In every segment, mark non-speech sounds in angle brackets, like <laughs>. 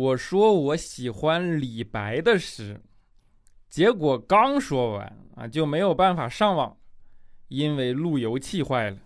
我说我喜欢李白的诗，结果刚说完啊就没有办法上网，因为路由器坏了。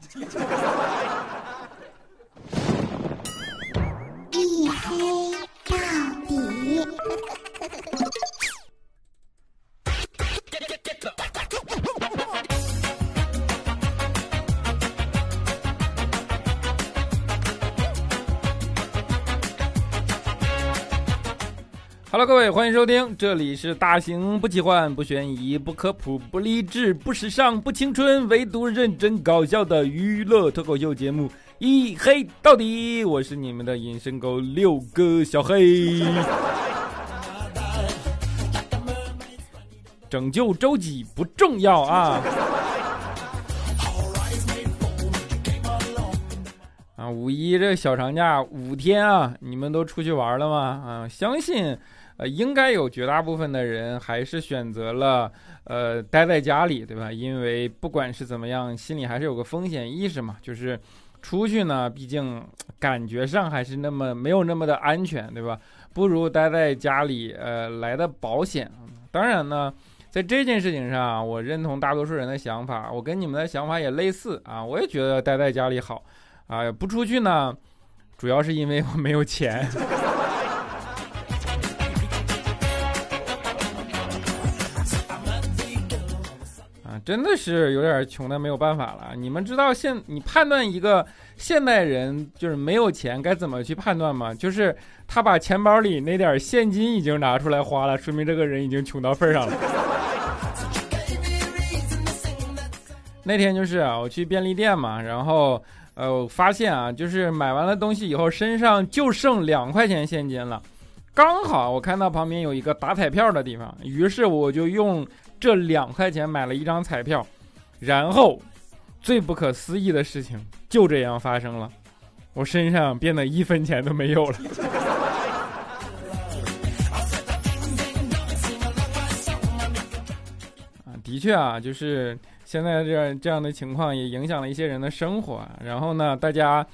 各位，欢迎收听，这里是大型不奇幻、不悬疑、不科普、不励志、不时尚、不青春，唯独认真搞笑的娱乐脱口秀节目《一黑到底》，我是你们的隐身狗六哥小黑。拯救周几不重要啊！五一这小长假五天啊，你们都出去玩了吗？啊，相信。呃，应该有绝大部分的人还是选择了呃待在家里，对吧？因为不管是怎么样，心里还是有个风险意识嘛。就是出去呢，毕竟感觉上还是那么没有那么的安全，对吧？不如待在家里，呃，来的保险。当然呢，在这件事情上，我认同大多数人的想法，我跟你们的想法也类似啊。我也觉得待在家里好啊，不出去呢，主要是因为我没有钱。<laughs> 啊真的是有点穷的没有办法了。你们知道现你判断一个现代人就是没有钱该怎么去判断吗？就是他把钱包里那点现金已经拿出来花了，说明这个人已经穷到份上了。<laughs> 那天就是啊，我去便利店嘛，然后呃，我发现啊，就是买完了东西以后，身上就剩两块钱现金了。刚好我看到旁边有一个打彩票的地方，于是我就用这两块钱买了一张彩票，然后最不可思议的事情就这样发生了，我身上变得一分钱都没有了。啊，的确啊，就是现在这样这样的情况也影响了一些人的生活，然后呢，大家。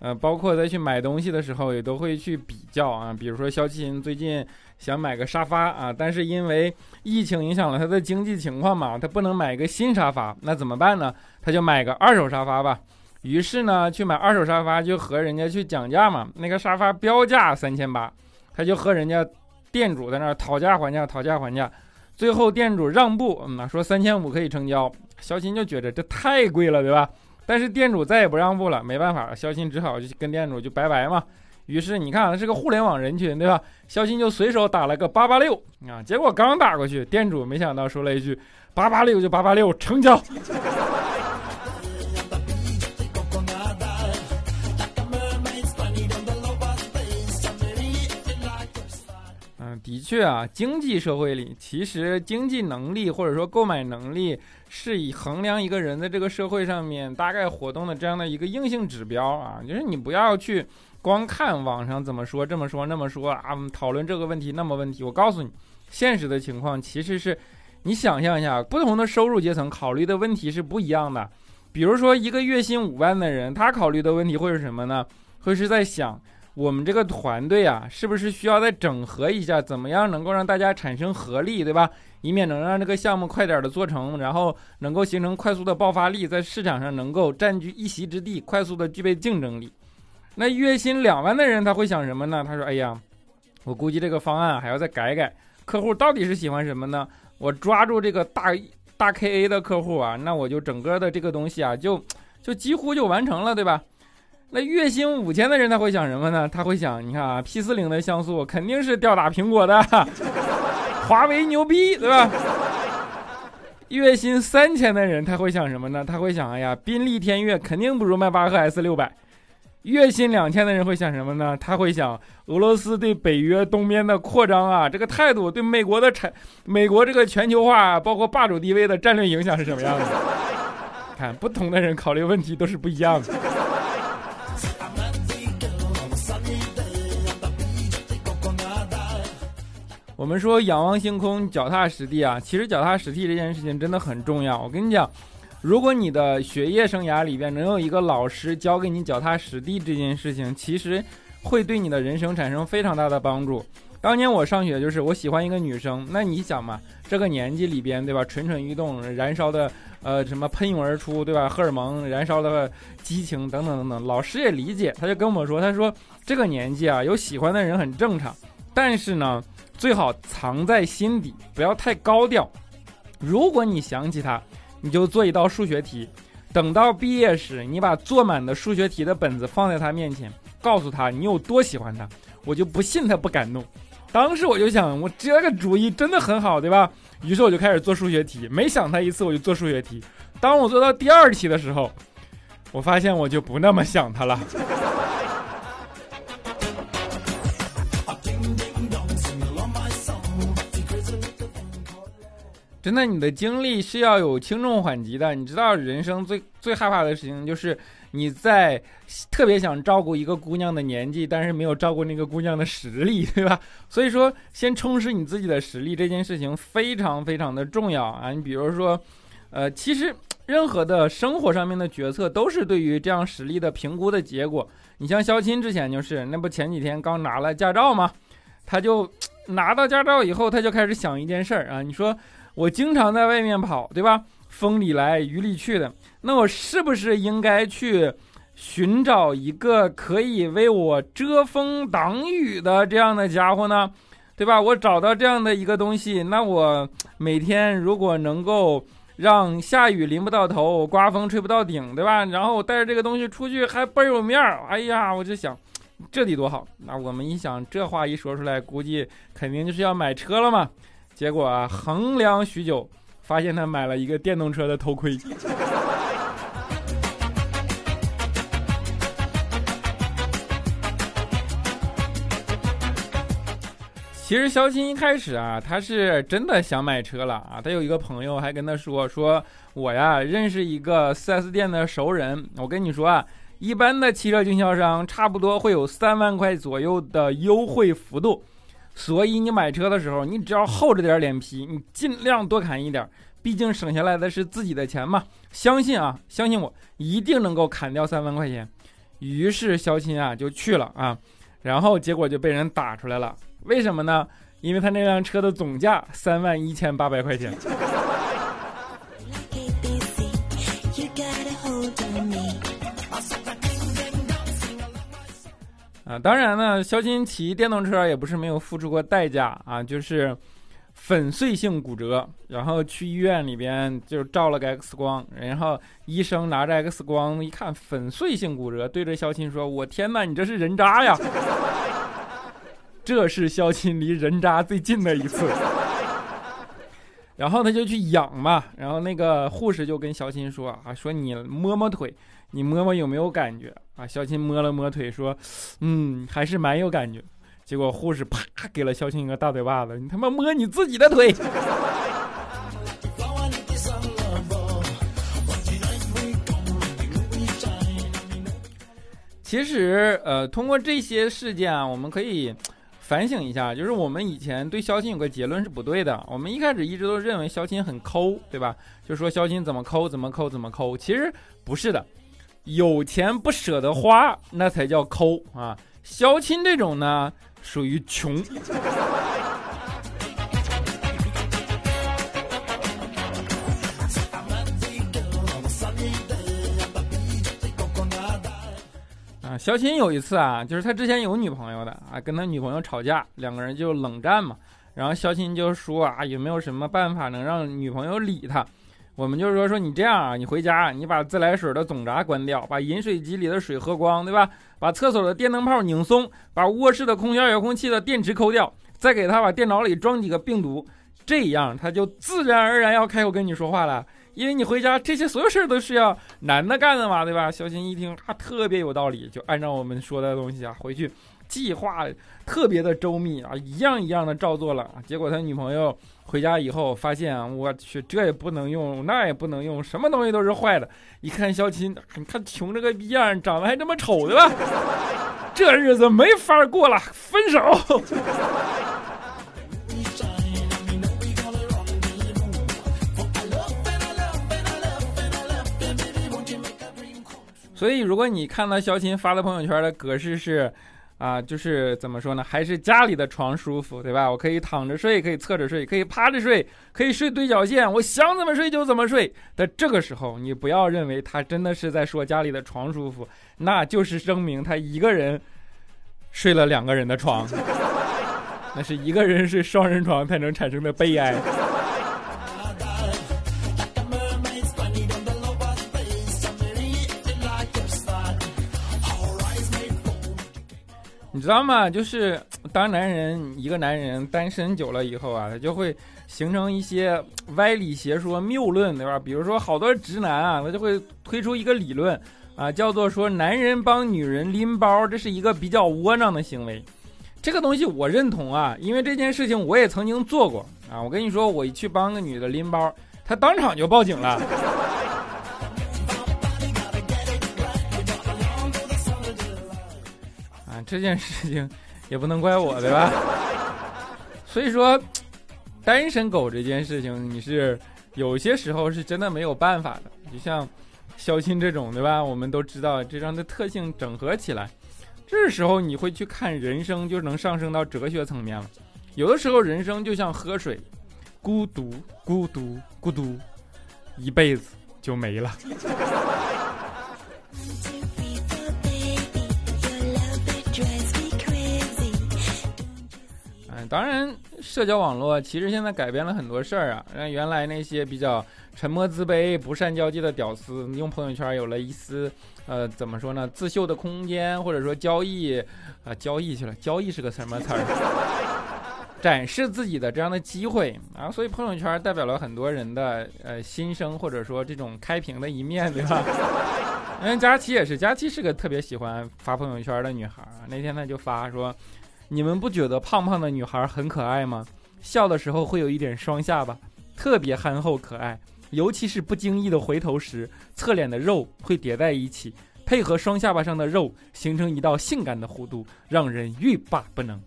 呃，包括在去买东西的时候，也都会去比较啊。比如说，肖琴最近想买个沙发啊，但是因为疫情影响了他的经济情况嘛，他不能买个新沙发，那怎么办呢？他就买个二手沙发吧。于是呢，去买二手沙发就和人家去讲价嘛。那个沙发标价三千八，他就和人家店主在那儿讨价还价，讨价还价。最后店主让步，嗯，说三千五可以成交。肖鑫就觉得这太贵了，对吧？但是店主再也不让步了，没办法，肖鑫只好就跟店主就拜拜嘛。于是你看，是个互联网人群，对吧？肖鑫就随手打了个八八六啊，结果刚打过去，店主没想到说了一句八八六就八八六，成交。的确啊，经济社会里，其实经济能力或者说购买能力，是以衡量一个人在这个社会上面大概活动的这样的一个硬性指标啊。就是你不要去光看网上怎么说这么说那么说啊，讨论这个问题那么问题。我告诉你，现实的情况其实是，你想象一下，不同的收入阶层考虑的问题是不一样的。比如说一个月薪五万的人，他考虑的问题会是什么呢？会是在想。我们这个团队啊，是不是需要再整合一下？怎么样能够让大家产生合力，对吧？以免能让这个项目快点的做成，然后能够形成快速的爆发力，在市场上能够占据一席之地，快速的具备竞争力。那月薪两万的人他会想什么呢？他说：“哎呀，我估计这个方案还要再改改。客户到底是喜欢什么呢？我抓住这个大大 KA 的客户啊，那我就整个的这个东西啊，就就几乎就完成了，对吧？”那月薪五千的人他会想什么呢？他会想，你看啊，P 四零的像素肯定是吊打苹果的，<laughs> 华为牛逼，对吧？月薪三千的人他会想什么呢？他会想，哎呀，宾利天越肯定不如迈巴赫 S 六百。月薪两千的人会想什么呢？他会想，俄罗斯对北约东边的扩张啊，这个态度对美国的产，美国这个全球化包括霸主地位的战略影响是什么样的？看，不同的人考虑问题都是不一样的。我们说仰望星空，脚踏实地啊，其实脚踏实地这件事情真的很重要。我跟你讲，如果你的学业生涯里边能有一个老师教给你脚踏实地这件事情，其实会对你的人生产生非常大的帮助。当年我上学就是我喜欢一个女生，那你想嘛，这个年纪里边对吧，蠢蠢欲动，燃烧的呃什么喷涌而出对吧，荷尔蒙燃烧的激情等等等等，老师也理解，他就跟我说，他说这个年纪啊有喜欢的人很正常，但是呢最好藏在心底，不要太高调。如果你想起他，你就做一道数学题，等到毕业时，你把做满的数学题的本子放在他面前，告诉他你有多喜欢他，我就不信他不感动。当时我就想，我这个主意真的很好，对吧？于是我就开始做数学题，每想他一次我就做数学题。当我做到第二题的时候，我发现我就不那么想他了。真的，你的经历是要有轻重缓急的。你知道，人生最最害怕的事情就是你在 <laughs> 特别想照顾一个姑娘的年纪，但是没有照顾那个姑娘的实力，对吧？所以说，先充实你自己的实力这件事情非常非常的重要啊！你比如说，呃，其实任何的生活上面的决策都是对于这样实力的评估的结果。你像肖钦之前就是，那不前几天刚拿了驾照吗？他就 <tsk> 拿到驾照以后，他就开始想一件事儿啊，你说。我经常在外面跑，对吧？风里来雨里去的，那我是不是应该去寻找一个可以为我遮风挡雨的这样的家伙呢？对吧？我找到这样的一个东西，那我每天如果能够让下雨淋不到头，刮风吹不到顶，对吧？然后我带着这个东西出去还倍儿有面儿。哎呀，我就想，这得多好！那我们一想，这话一说出来，估计肯定就是要买车了嘛。结果啊，衡量许久，发现他买了一个电动车的头盔。其实肖鑫一开始啊，他是真的想买车了啊。他有一个朋友还跟他说：“说我呀认识一个 4S 店的熟人，我跟你说啊，一般的汽车经销商差不多会有三万块左右的优惠幅度。”所以你买车的时候，你只要厚着点脸皮，你尽量多砍一点，毕竟省下来的是自己的钱嘛。相信啊，相信我，一定能够砍掉三万块钱。于是肖钦啊就去了啊，然后结果就被人打出来了。为什么呢？因为他那辆车的总价三万一千八百块钱。啊，当然呢，肖钦骑电动车也不是没有付出过代价啊，就是粉碎性骨折，然后去医院里边就照了个 X 光，然后医生拿着 X 光一看，粉碎性骨折，对着肖钦说：“我天哪，你这是人渣呀！” <laughs> 这是肖钦离人渣最近的一次。然后他就去养嘛，然后那个护士就跟肖钦说：“啊，说你摸摸腿。”你摸摸有没有感觉啊？肖钦摸了摸腿，说：“嗯，还是蛮有感觉。”结果护士啪给了肖钦一个大嘴巴子：“你他妈摸你自己的腿！”其实，呃，通过这些事件啊，我们可以反省一下，就是我们以前对肖钦有个结论是不对的。我们一开始一直都认为肖钦很抠，对吧？就说肖钦怎么抠怎么抠怎么抠，其实不是的。有钱不舍得花，那才叫抠啊！肖钦这种呢，属于穷。啊，肖钦有一次啊，就是他之前有女朋友的啊，跟他女朋友吵架，两个人就冷战嘛。然后肖钦就说啊，有没有什么办法能让女朋友理他？我们就是说说你这样啊，你回家你把自来水的总闸关掉，把饮水机里的水喝光，对吧？把厕所的电灯泡拧松，把卧室的空调遥控器的电池抠掉，再给他把电脑里装几个病毒，这样他就自然而然要开口跟你说话了。因为你回家这些所有事儿都是要男的干的嘛，对吧？小新一听啊，特别有道理，就按照我们说的东西啊，回去计划特别的周密啊，一样一样的照做了。结果他女朋友。回家以后发现啊，我去，这也不能用，那也不能用，什么东西都是坏的。一看肖琴，你看穷这个逼样，长得还这么丑，对吧？<laughs> 这日子没法过了，分手。<laughs> 所以，如果你看到肖琴发的朋友圈的格式是。啊，就是怎么说呢？还是家里的床舒服，对吧？我可以躺着睡，可以侧着睡，可以趴着睡，可以睡对角线，我想怎么睡就怎么睡。但这个时候，你不要认为他真的是在说家里的床舒服，那就是证明他一个人睡了两个人的床，<laughs> 那是一个人睡双人床才能产生的悲哀。你知道吗？就是当男人一个男人单身久了以后啊，他就会形成一些歪理邪说、谬论，对吧？比如说，好多直男啊，他就会推出一个理论啊，叫做说男人帮女人拎包，这是一个比较窝囊的行为。这个东西我认同啊，因为这件事情我也曾经做过啊。我跟你说，我一去帮个女的拎包，她当场就报警了。这件事情也不能怪我，对吧？所以说，单身狗这件事情，你是有些时候是真的没有办法的。就像肖钦这种，对吧？我们都知道这样的特性整合起来，这时候你会去看人生，就能上升到哲学层面了。有的时候，人生就像喝水，孤独，孤独，孤独，一辈子就没了。当然，社交网络其实现在改变了很多事儿啊。让原来那些比较沉默自卑、不善交际的屌丝，用朋友圈有了一丝，呃，怎么说呢？自秀的空间，或者说交易，啊，交易去了。交易是个什么词儿？展示自己的这样的机会啊。所以朋友圈代表了很多人的呃心声，或者说这种开屏的一面，对吧？<laughs> 嗯，佳琪也是，佳琪是个特别喜欢发朋友圈的女孩啊。那天她就发说。你们不觉得胖胖的女孩很可爱吗？笑的时候会有一点双下巴，特别憨厚可爱。尤其是不经意的回头时，侧脸的肉会叠在一起，配合双下巴上的肉，形成一道性感的弧度，让人欲罢不能。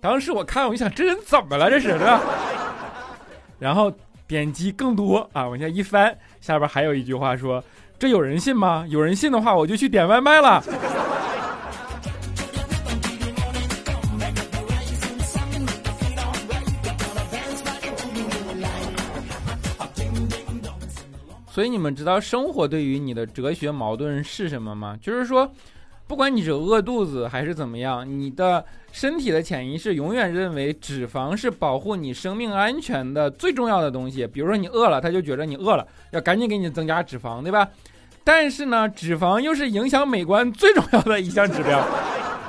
当时我看，我就想，这人怎么了？这是，对吧？<laughs> 然后点击更多啊，往下一翻，下边还有一句话说：“这有人信吗？有人信的话，我就去点外卖了。”所以你们知道生活对于你的哲学矛盾是什么吗？就是说，不管你是饿肚子还是怎么样，你的身体的潜意识永远认为脂肪是保护你生命安全的最重要的东西。比如说你饿了，他就觉得你饿了，要赶紧给你增加脂肪，对吧？但是呢，脂肪又是影响美观最重要的一项指标。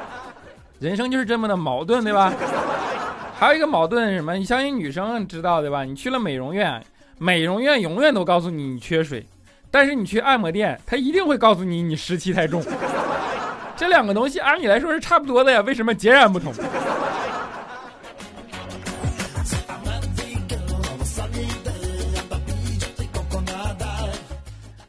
<laughs> 人生就是这么的矛盾，对吧？还有一个矛盾是什么？你相信女生知道对吧？你去了美容院。美容院永远都告诉你你缺水，但是你去按摩店，他一定会告诉你你湿气太重。<laughs> 这两个东西按理来说是差不多的呀，为什么截然不同？<laughs>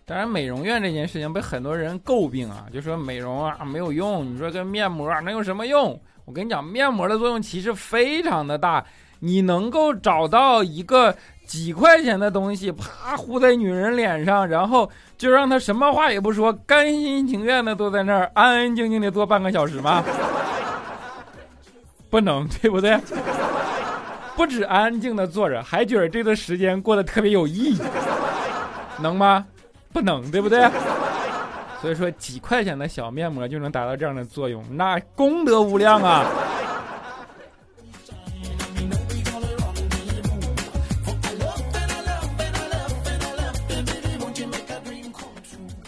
当然，美容院这件事情被很多人诟病啊，就说美容啊没有用。你说跟面膜能有什么用？我跟你讲，面膜的作用其实非常的大，你能够找到一个。几块钱的东西，啪糊在女人脸上，然后就让她什么话也不说，甘心情愿的坐在那儿，安安静静的坐半个小时吗？<laughs> 不能，对不对？不止安静的坐着，还觉得这段时间过得特别有意义，能吗？不能，对不对？所以说，几块钱的小面膜就能达到这样的作用，那功德无量啊！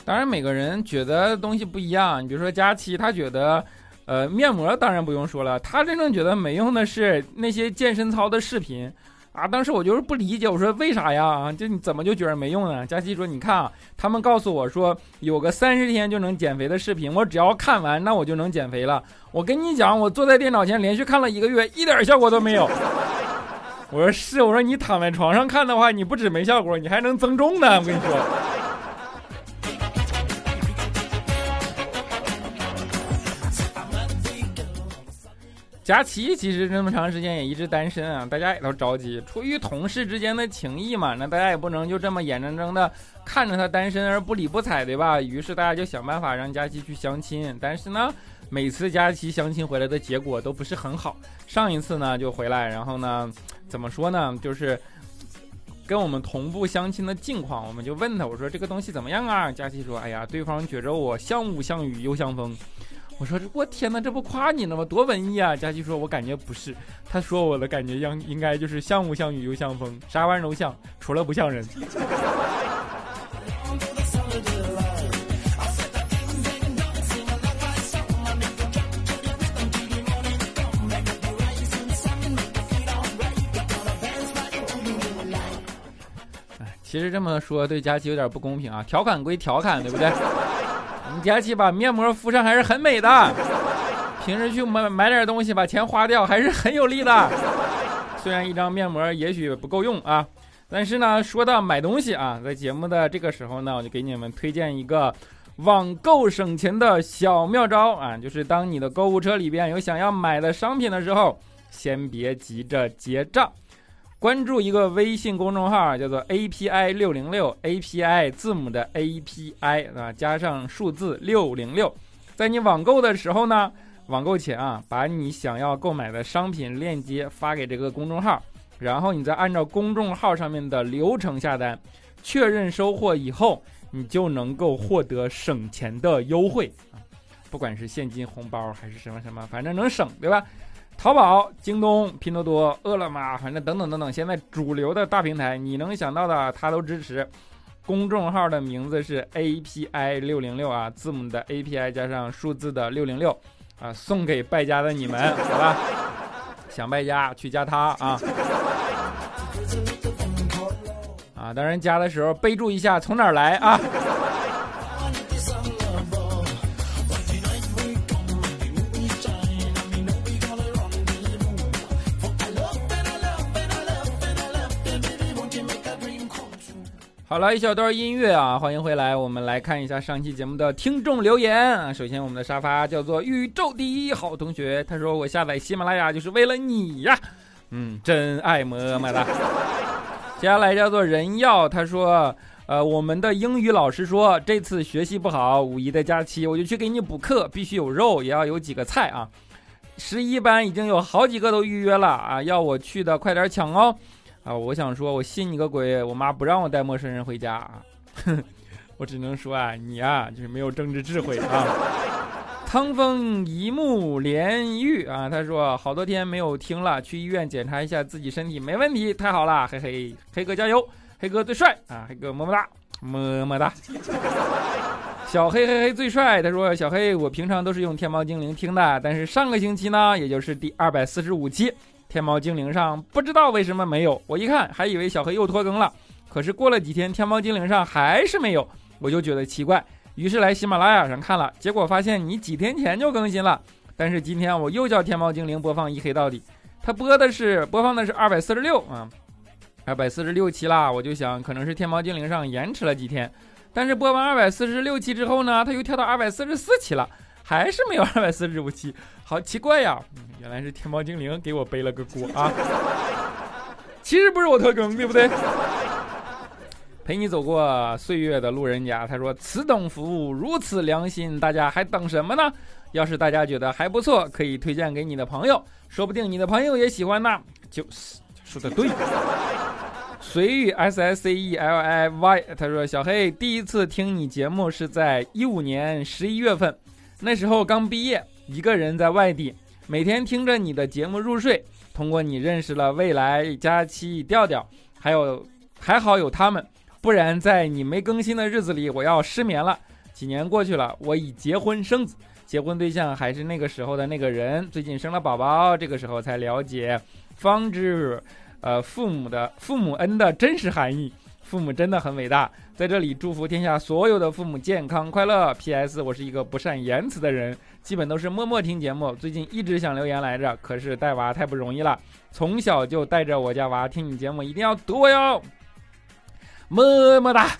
当然，每个人觉得东西不一样。你比如说佳琪，他觉得，呃，面膜当然不用说了。他真正觉得没用的是那些健身操的视频，啊，当时我就是不理解，我说为啥呀？啊，就你怎么就觉得没用呢？佳琪说，你看啊，他们告诉我说有个三十天就能减肥的视频，我只要看完，那我就能减肥了。我跟你讲，我坐在电脑前连续看了一个月，一点效果都没有。<laughs> 我说是，我说你躺在床上看的话，你不止没效果，你还能增重呢。我跟你说。佳琪其实这么长时间也一直单身啊，大家也都着急。出于同事之间的情谊嘛，那大家也不能就这么眼睁睁的看着他单身而不理不睬，对吧？于是大家就想办法让佳琪去相亲。但是呢，每次佳琪相亲回来的结果都不是很好。上一次呢就回来，然后呢，怎么说呢，就是跟我们同步相亲的近况，我们就问他，我说这个东西怎么样啊？佳琪说，哎呀，对方觉着我像雾像雨又像风。我说这我天哪，这不夸你呢吗？多文艺啊！佳琪说，我感觉不是，他说我的感觉应应该就是像雾像雨又像风，啥玩意儿都像，除了不像人。<laughs> 其实这么说对佳琪有点不公平啊！调侃归调侃，对不对？你佳琪把面膜敷上还是很美的，平时去买买点东西把钱花掉还是很有利的。虽然一张面膜也许不够用啊，但是呢，说到买东西啊，在节目的这个时候呢，我就给你们推荐一个网购省钱的小妙招啊，就是当你的购物车里边有想要买的商品的时候，先别急着结账。关注一个微信公众号，叫做 API 六零六 API 字母的 API 啊，加上数字六零六，在你网购的时候呢，网购前啊，把你想要购买的商品链接发给这个公众号，然后你再按照公众号上面的流程下单，确认收货以后，你就能够获得省钱的优惠啊，不管是现金红包还是什么什么，反正能省，对吧？淘宝、京东、拼多多、饿了么，反正等等等等，现在主流的大平台，你能想到的它都支持。公众号的名字是 API 六零六啊，字母的 API 加上数字的六零六啊，送给败家的你们，<laughs> 好吧？想败家去加他啊！啊，当然加的时候备注一下从哪儿来啊！好了一小段音乐啊，欢迎回来。我们来看一下上期节目的听众留言啊。首先，我们的沙发叫做宇宙第一好同学，他说我下载喜马拉雅就是为了你呀，嗯，真爱么么哒。接下来叫做人要，他说，呃，我们的英语老师说这次学习不好，五一的假期我就去给你补课，必须有肉，也要有几个菜啊。十一班已经有好几个都预约了啊，要我去的快点抢哦。啊，我想说，我信你个鬼！我妈不让我带陌生人回家啊，<laughs> 我只能说啊，你啊就是没有政治智慧啊。<laughs> 汤风一木连玉啊，他说好多天没有听了，去医院检查一下自己身体没问题，太好了，嘿嘿，黑哥加油，黑哥最帅啊，黑哥么么哒，么么哒。<laughs> 小黑黑黑最帅，他说小黑，我平常都是用天猫精灵听的，但是上个星期呢，也就是第二百四十五期。天猫精灵上不知道为什么没有，我一看还以为小黑又拖更了，可是过了几天天猫精灵上还是没有，我就觉得奇怪，于是来喜马拉雅上看了，结果发现你几天前就更新了，但是今天我又叫天猫精灵播放一黑到底，它播的是 <laughs> 播放的是二百四十六啊，二百四十六期啦，我就想可能是天猫精灵上延迟了几天，但是播完二百四十六期之后呢，它又跳到二百四十四期了。还是没有二百四十五期，好奇怪呀！原来是天猫精灵给我背了个锅啊！<laughs> 其实不是我特更，对不对？陪你走过岁月的路人甲，他说：“此等服务如此良心，大家还等什么呢？要是大家觉得还不错，可以推荐给你的朋友，说不定你的朋友也喜欢呢。”就是说的对。随遇 S S C E L I Y，他说：“小黑第一次听你节目是在一五年十一月份。”那时候刚毕业，一个人在外地，每天听着你的节目入睡。通过你认识了未来、佳期、调调，还有还好有他们，不然在你没更新的日子里，我要失眠了。几年过去了，我已结婚生子，结婚对象还是那个时候的那个人。最近生了宝宝，这个时候才了解，方知，呃，父母的父母恩的真实含义。父母真的很伟大，在这里祝福天下所有的父母健康快乐。P.S. 我是一个不善言辞的人，基本都是默默听节目。最近一直想留言来着，可是带娃太不容易了，从小就带着我家娃听你节目，一定要读我哟，么么哒！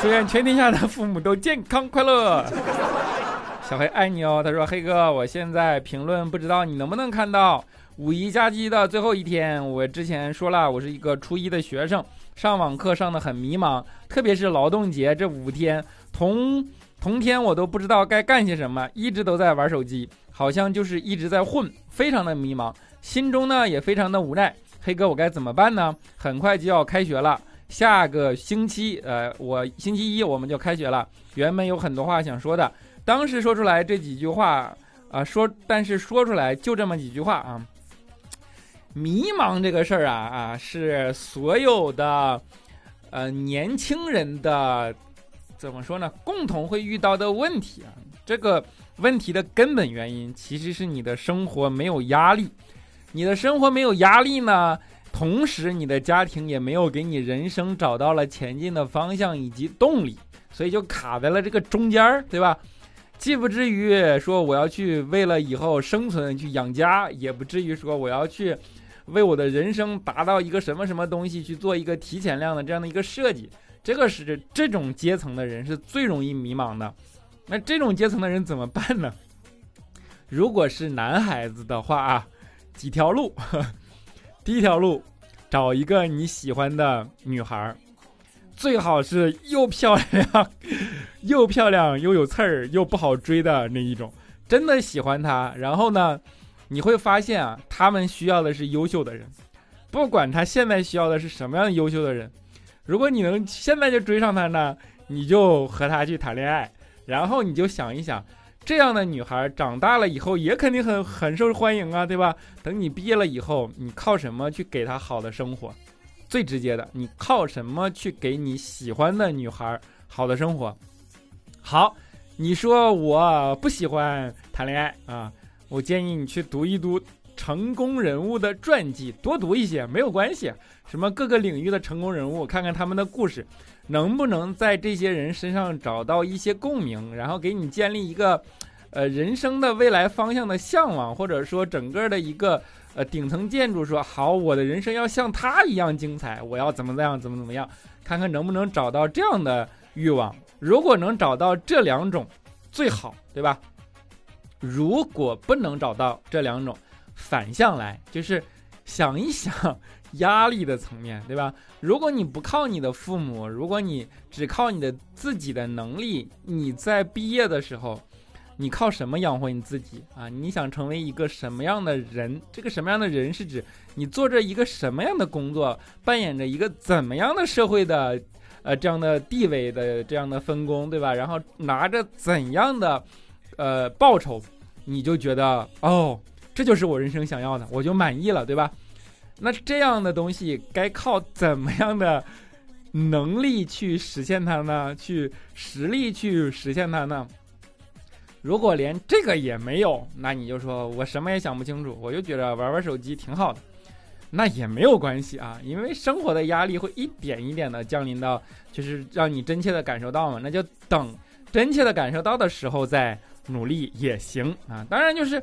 祝愿全天下的父母都健康快乐。小黑爱你哦，他说黑哥，我现在评论不知道你能不能看到。五一假期的最后一天，我之前说了，我是一个初一的学生，上网课上的很迷茫，特别是劳动节这五天，同同天我都不知道该干些什么，一直都在玩手机，好像就是一直在混，非常的迷茫，心中呢也非常的无奈。黑哥，我该怎么办呢？很快就要开学了，下个星期，呃，我星期一我们就开学了。原本有很多话想说的，当时说出来这几句话啊，说，但是说出来就这么几句话啊。迷茫这个事儿啊啊，是所有的呃年轻人的怎么说呢？共同会遇到的问题啊。这个问题的根本原因其实是你的生活没有压力，你的生活没有压力呢，同时你的家庭也没有给你人生找到了前进的方向以及动力，所以就卡在了这个中间儿，对吧？既不至于说我要去为了以后生存去养家，也不至于说我要去。为我的人生达到一个什么什么东西去做一个提前量的这样的一个设计，这个是这种阶层的人是最容易迷茫的。那这种阶层的人怎么办呢？如果是男孩子的话啊，几条路。<laughs> 第一条路，找一个你喜欢的女孩，最好是又漂亮 <laughs> 又漂亮又有刺儿又不好追的那一种，真的喜欢她，然后呢？你会发现啊，他们需要的是优秀的人，不管他现在需要的是什么样的优秀的人。如果你能现在就追上他呢，你就和他去谈恋爱，然后你就想一想，这样的女孩长大了以后也肯定很很受欢迎啊，对吧？等你毕业了以后，你靠什么去给她好的生活？最直接的，你靠什么去给你喜欢的女孩好的生活？好，你说我不喜欢谈恋爱啊。我建议你去读一读成功人物的传记，多读一些没有关系。什么各个领域的成功人物，看看他们的故事，能不能在这些人身上找到一些共鸣，然后给你建立一个，呃，人生的未来方向的向往，或者说整个的一个呃顶层建筑。说好，我的人生要像他一样精彩，我要怎么怎样，怎么怎么样，看看能不能找到这样的欲望。如果能找到这两种，最好，对吧？如果不能找到这两种，反向来就是想一想压力的层面对吧？如果你不靠你的父母，如果你只靠你的自己的能力，你在毕业的时候，你靠什么养活你自己啊？你想成为一个什么样的人？这个什么样的人是指你做着一个什么样的工作，扮演着一个怎么样的社会的呃这样的地位的这样的分工对吧？然后拿着怎样的？呃，报酬，你就觉得哦，这就是我人生想要的，我就满意了，对吧？那这样的东西该靠怎么样的能力去实现它呢？去实力去实现它呢？如果连这个也没有，那你就说我什么也想不清楚，我就觉得玩玩手机挺好的，那也没有关系啊，因为生活的压力会一点一点的降临到，就是让你真切的感受到嘛，那就等真切的感受到的时候再。努力也行啊，当然就是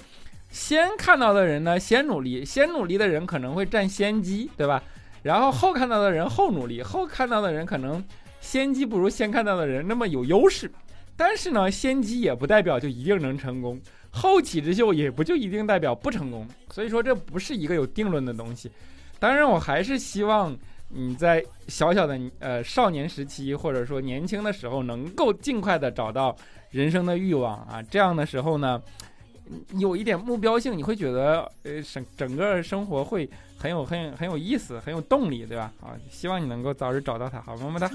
先看到的人呢，先努力，先努力的人可能会占先机，对吧？然后后看到的人后努力，后看到的人可能先机不如先看到的人那么有优势。但是呢，先机也不代表就一定能成功，后起之秀也不就一定代表不成功。所以说这不是一个有定论的东西。当然，我还是希望你在小小的呃少年时期或者说年轻的时候，能够尽快的找到。人生的欲望啊，这样的时候呢，有一点目标性，你会觉得呃，整整个生活会很有很很有意思，很有动力，对吧？啊，希望你能够早日找到他，好么么哒。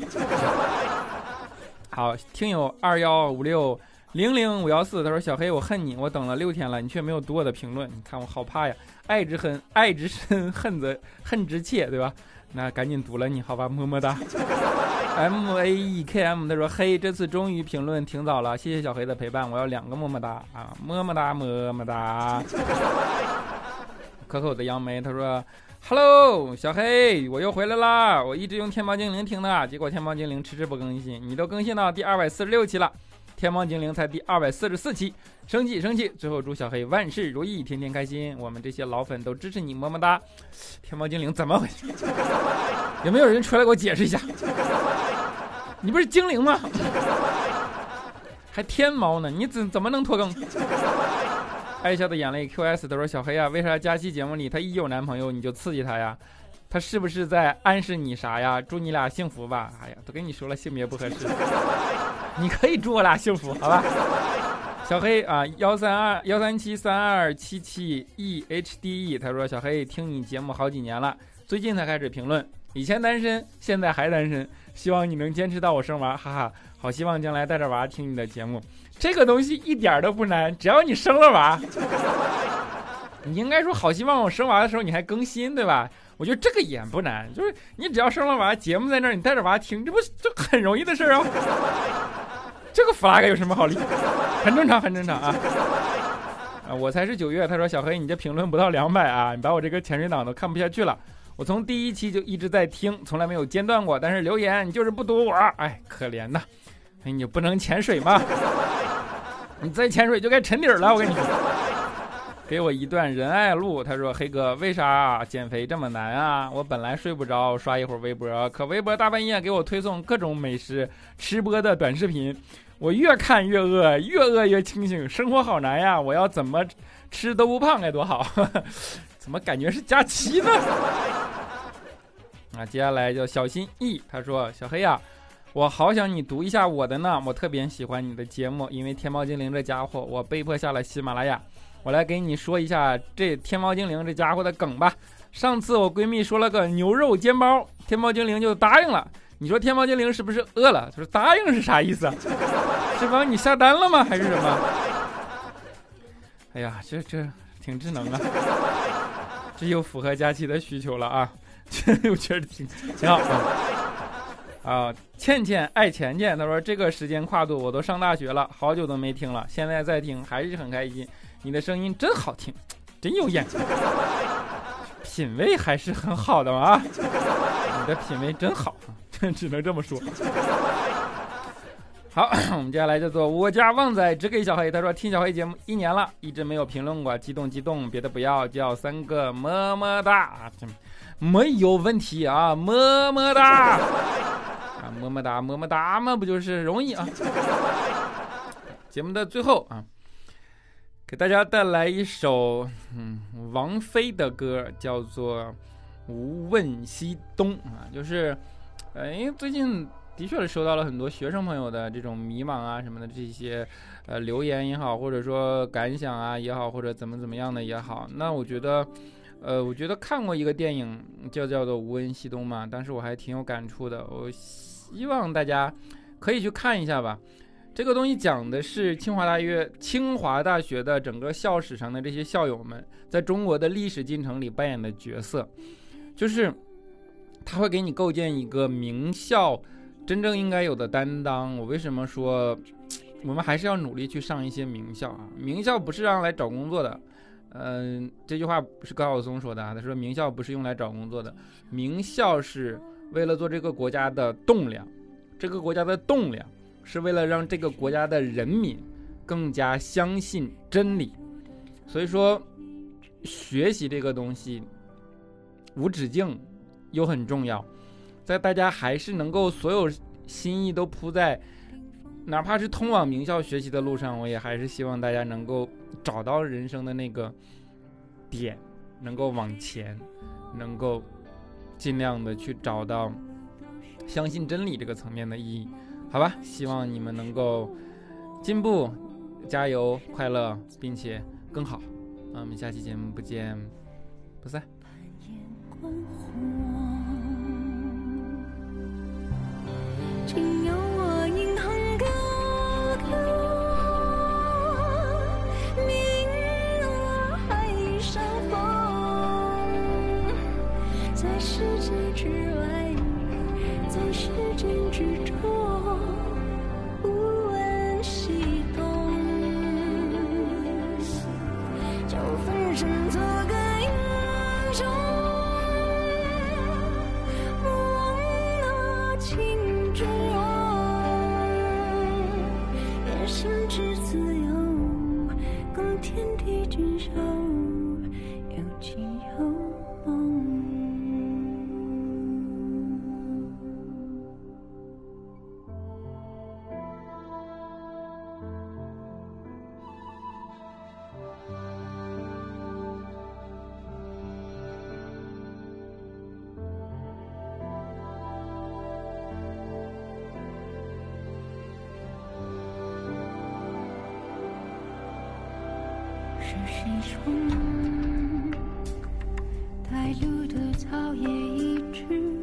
好，听友二幺五六零零五幺四，他说小黑，我恨你，我等了六天了，你却没有读我的评论，你看我好怕呀，爱之恨，爱之深，恨则恨之切，对吧？那赶紧读了你好吧，么么哒。<laughs> M A E K M，他说：“嘿，这次终于评论挺早了，谢谢小黑的陪伴，我要两个么么哒啊，么么哒么么哒。”可口的杨梅他说：“Hello，小黑，我又回来啦！我一直用天猫精灵听的，结果天猫精灵迟迟不更新，你都更新到第二百四十六期了。”天猫精灵才第二百四十四期，生气生气！最后祝小黑万事如意，天天开心。我们这些老粉都支持你，么么哒！天猫精灵怎么回事？<laughs> 有没有人出来给我解释一下？你不是精灵吗？还天猫呢？你怎怎么能拖更？爱笑的眼泪 QS 他说小黑啊，为啥佳期节目里他一有男朋友你就刺激他呀？他是不是在暗示你啥呀？祝你俩幸福吧。哎呀，都跟你说了性别不合适，你可以祝我俩幸福，好吧？小黑啊，幺三二幺三七三二七七 e h d e，他说小黑听你节目好几年了，最近才开始评论，以前单身，现在还单身，希望你能坚持到我生娃，哈哈，好希望将来带着娃听你的节目，这个东西一点都不难，只要你生了娃，你应该说好希望我生娃的时候你还更新，对吧？我觉得这个也不难，就是你只要生了娃，节目在那儿，你带着娃听，这不就很容易的事儿啊？这个 flag 有什么好立？很正常，很正常啊！啊，我才是九月。他说：“小黑，你这评论不到两百啊，你把我这个潜水党都看不下去了。我从第一期就一直在听，从来没有间断过。但是留言你就是不读我，哎，可怜呐！哎，你不能潜水吗？你再潜水就该沉底了。我跟你说，给我一段仁爱路。他说：黑哥，为啥减肥这么难啊？我本来睡不着，刷一会儿微博，可微博大半夜给我推送各种美食吃播的短视频。”我越看越饿，越饿越清醒，生活好难呀！我要怎么吃都不胖该多好？<laughs> 怎么感觉是假期呢？<laughs> 啊，接下来叫小心翼翼，他说：“小黑呀，我好想你读一下我的呢，我特别喜欢你的节目，因为天猫精灵这家伙，我被迫下了喜马拉雅。我来给你说一下这天猫精灵这家伙的梗吧。上次我闺蜜说了个牛肉煎包，天猫精灵就答应了。”你说天猫精灵是不是饿了？他说答应是啥意思啊？<laughs> 是帮你下单了吗？还是什么？哎呀，这这挺智能啊，这又符合佳期的需求了啊！这 <laughs> 我觉得挺挺好的。啊，倩倩爱钱钱，他说这个时间跨度我都上大学了，好久都没听了，现在再听还是很开心。你的声音真好听，真有眼光，品味还是很好的啊！你的品味真好。<laughs> 只能这么说。<laughs> 好，<clears throat> 我们接下来叫做我家旺仔只给小黑。他说听小黑节目一年了，一直没有评论过，激动激动，别的不要，叫三个么么哒，没有问题啊，么么哒，啊么么哒么么哒嘛，不就是容易啊？节目的最后啊，给大家带来一首嗯王菲的歌，叫做《无问西东》啊，就是。呃，因为最近的确是收到了很多学生朋友的这种迷茫啊什么的这些，呃留言也好，或者说感想啊也好，或者怎么怎么样的也好，那我觉得，呃，我觉得看过一个电影叫叫做《无问西东》嘛，当时我还挺有感触的，我希望大家可以去看一下吧。这个东西讲的是清华大学清华大学的整个校史上的这些校友们在中国的历史进程里扮演的角色，就是。他会给你构建一个名校真正应该有的担当。我为什么说 <tsk> 我们还是要努力去上一些名校啊？名校不是让来找工作的。嗯，这句话不是高晓松说的啊。他说名校不是用来找工作的，名校是为了做这个国家的栋梁。这个国家的栋梁是为了让这个国家的人民更加相信真理。所以说，学习这个东西无止境。又很重要，在大家还是能够所有心意都扑在，哪怕是通往名校学习的路上，我也还是希望大家能够找到人生的那个点，能够往前，能够尽量的去找到相信真理这个层面的意义，好吧？希望你们能够进步，加油，快乐，并且更好。那我们下期节目不见不散。情。谁说带路的草叶一直